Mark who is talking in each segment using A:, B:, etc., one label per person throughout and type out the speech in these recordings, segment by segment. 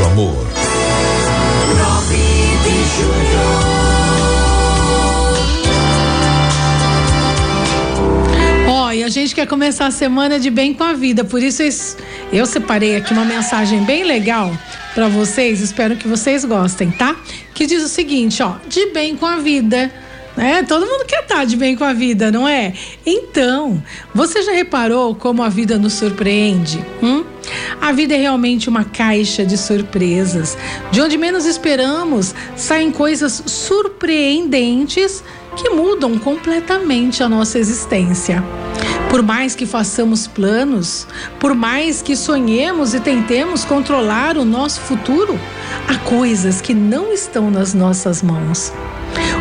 A: Rádio Amor.
B: E a gente quer começar a semana de bem com a vida, por isso eu separei aqui uma mensagem bem legal para vocês, espero que vocês gostem, tá? Que diz o seguinte, ó, de bem com a vida. É, todo mundo quer estar de bem com a vida, não é? Então, você já reparou como a vida nos surpreende? Hum? A vida é realmente uma caixa de surpresas. De onde menos esperamos, saem coisas surpreendentes que mudam completamente a nossa existência. Por mais que façamos planos, por mais que sonhemos e tentemos controlar o nosso futuro, há coisas que não estão nas nossas mãos.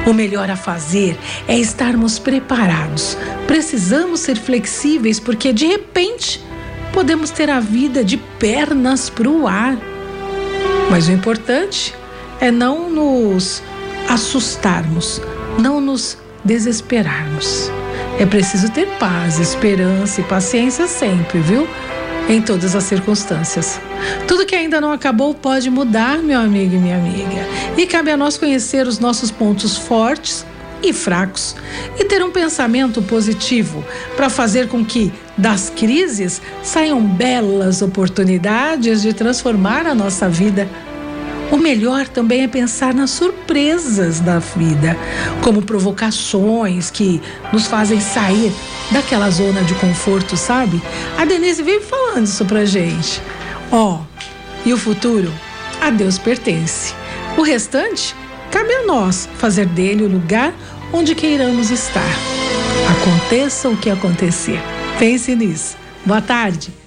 B: O melhor a fazer é estarmos preparados. Precisamos ser flexíveis porque de repente podemos ter a vida de pernas para o ar. Mas o importante é não nos assustarmos, não nos desesperarmos. É preciso ter paz, esperança e paciência sempre, viu? Em todas as circunstâncias. Tudo que ainda não acabou pode mudar, meu amigo e minha amiga. E cabe a nós conhecer os nossos pontos fortes e fracos e ter um pensamento positivo para fazer com que das crises saiam belas oportunidades de transformar a nossa vida o melhor também é pensar nas surpresas da vida, como provocações que nos fazem sair daquela zona de conforto, sabe? A Denise veio falando isso pra gente. Ó, oh, e o futuro? A Deus pertence. O restante cabe a nós fazer dele o lugar onde queiramos estar. Aconteça o que acontecer. Pense nisso. Boa tarde.